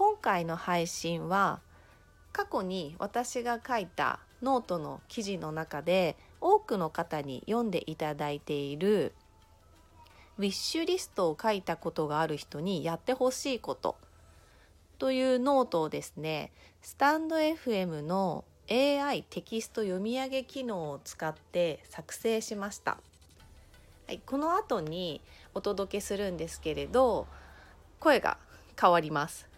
今回の配信は過去に私が書いたノートの記事の中で多くの方に読んでいただいているウィッシュリストを書いたことがある人にやってほしいこと。というノートをですねスタンド FM の AI テキスト読み上げ機能を使って作成しました、はい、この後にお届けするんですけれど声が変わります。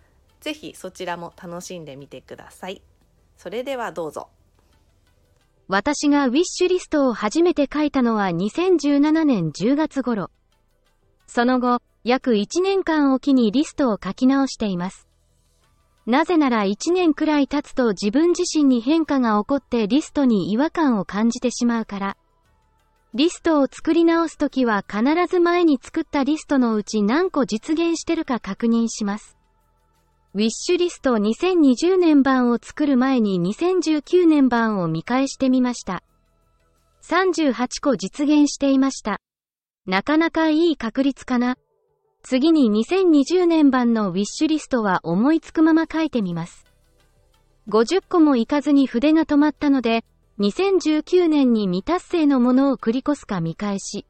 ぜひそちらも楽しんでみてくださいそれではどうぞ私がウィッシュリストを初めて書いたのは2017年10月頃。その後、約1年間おきにリストを書き直しています。なぜなら1年くらい経つと自分自身に変化が起こってリストに違和感を感じてしまうから。リストを作り直すときは必ず前に作ったリストのうち何個実現してるか確認します。ウィッシュリスト2020年版を作る前に2019年版を見返してみました。38個実現していました。なかなかいい確率かな。次に2020年版のウィッシュリストは思いつくまま書いてみます。50個もいかずに筆が止まったので、2019年に未達成のものを繰り越すか見返し。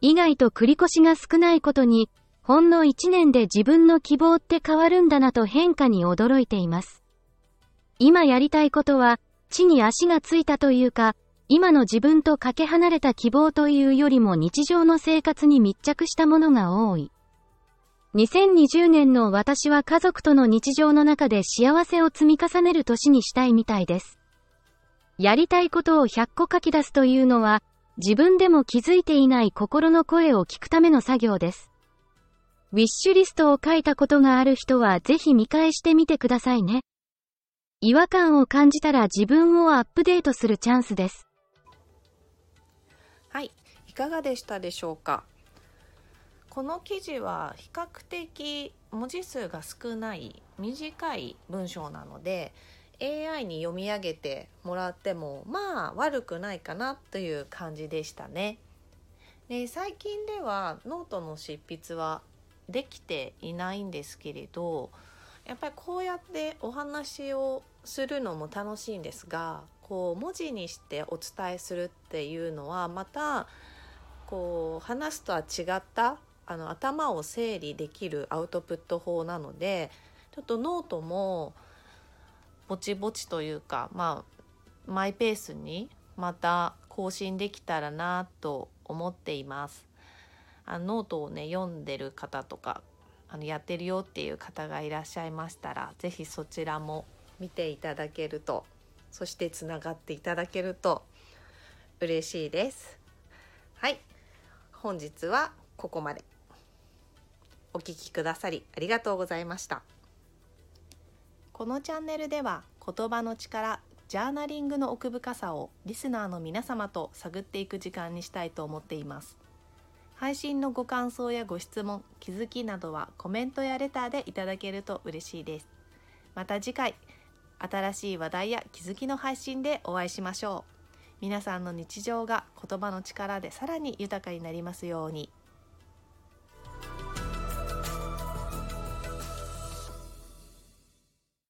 意外と繰り越しが少ないことに、ほんの1年で自分の希望って変わるんだなと変化に驚いています。今やりたいことは、地に足がついたというか、今の自分とかけ離れた希望というよりも日常の生活に密着したものが多い。2020年の私は家族との日常の中で幸せを積み重ねる年にしたいみたいです。やりたいことを100個書き出すというのは、自分でも気づいていない心の声を聞くための作業です。ウィッシュリストを書いたことがある人はぜひ見返してみてくださいね。違和感を感じたら自分をアップデートするチャンスです。はいいかがでしたでしょうか？この記事は比較的文字数が少ない短い文章なので AI に読み上げてもらってもまあ悪くないかなという感じでしたね。で最近ではノートの執筆はできていないんですけれどやっぱりこうやってお話をするのも楽しいんですがこう文字にしてお伝えするっていうのはまたこう話すとは違ったあの頭を整理できるアウトプット法なのでちょっとノートもぼちぼちというかまあマイペースにまた更新できたらなと思っています。あノートをね読んでる方とかあのやってるよっていう方がいらっしゃいましたら是非そちらも見ていただけるとそしてつながっていただけると嬉しいです。はい。本日はここまで。お聴きくださりありがとうございました。このチャンネルでは言葉の力ジャーナリングの奥深さをリスナーの皆様と探っていく時間にしたいと思っています。配信のご感想やご質問気づきなどはコメントやレターでいただけると嬉しいですまた次回新しい話題や気づきの配信でお会いしましょう皆さんの日常が言葉の力でさらに豊かになりますように。